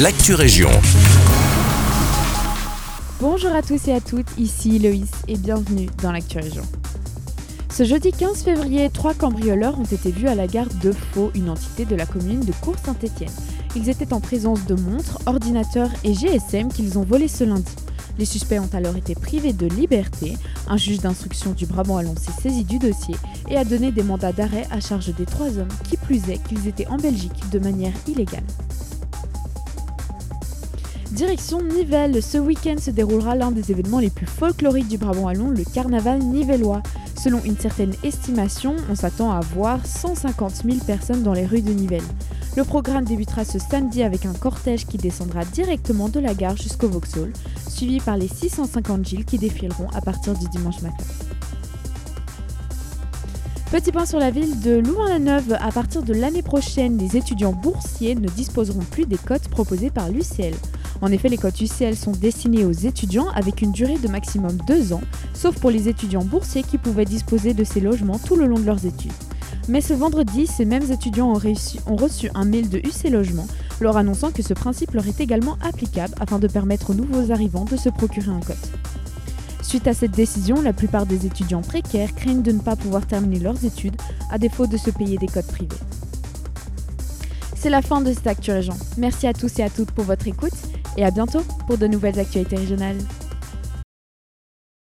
l'actu région. Bonjour à tous et à toutes, ici Loïs et bienvenue dans l'actu région. Ce jeudi 15 février, trois cambrioleurs ont été vus à la gare de Faux, une entité de la commune de Cours-Saint-Étienne. Ils étaient en présence de montres, ordinateurs et GSM qu'ils ont volés ce lundi. Les suspects ont alors été privés de liberté. Un juge d'instruction du Brabant Wallon s'est saisi du dossier et a donné des mandats d'arrêt à charge des trois hommes, qui plus est qu'ils étaient en Belgique de manière illégale. Direction Nivelles, ce week-end se déroulera l'un des événements les plus folkloriques du Brabant Wallon, le carnaval nivellois. Selon une certaine estimation, on s'attend à voir 150 000 personnes dans les rues de Nivelles. Le programme débutera ce samedi avec un cortège qui descendra directement de la gare jusqu'au Vauxhall, suivi par les 650 Gilles qui défileront à partir du dimanche matin. Petit point sur la ville de Louvain-la-Neuve. À partir de l'année prochaine, les étudiants boursiers ne disposeront plus des cotes proposées par l'UCL. En effet, les cotes UCL sont destinées aux étudiants avec une durée de maximum 2 ans, sauf pour les étudiants boursiers qui pouvaient disposer de ces logements tout le long de leurs études. Mais ce vendredi, ces mêmes étudiants ont, reçu un mail de UC Logement leur annonçant que ce principe leur est également applicable afin de permettre aux nouveaux arrivants de se procurer un code. Suite à cette décision, la plupart des étudiants précaires craignent de ne pas pouvoir terminer leurs études à défaut de se payer des codes privés. C'est la fin de cette Actu Région. Merci à tous et à toutes pour votre écoute et à bientôt pour de nouvelles actualités régionales.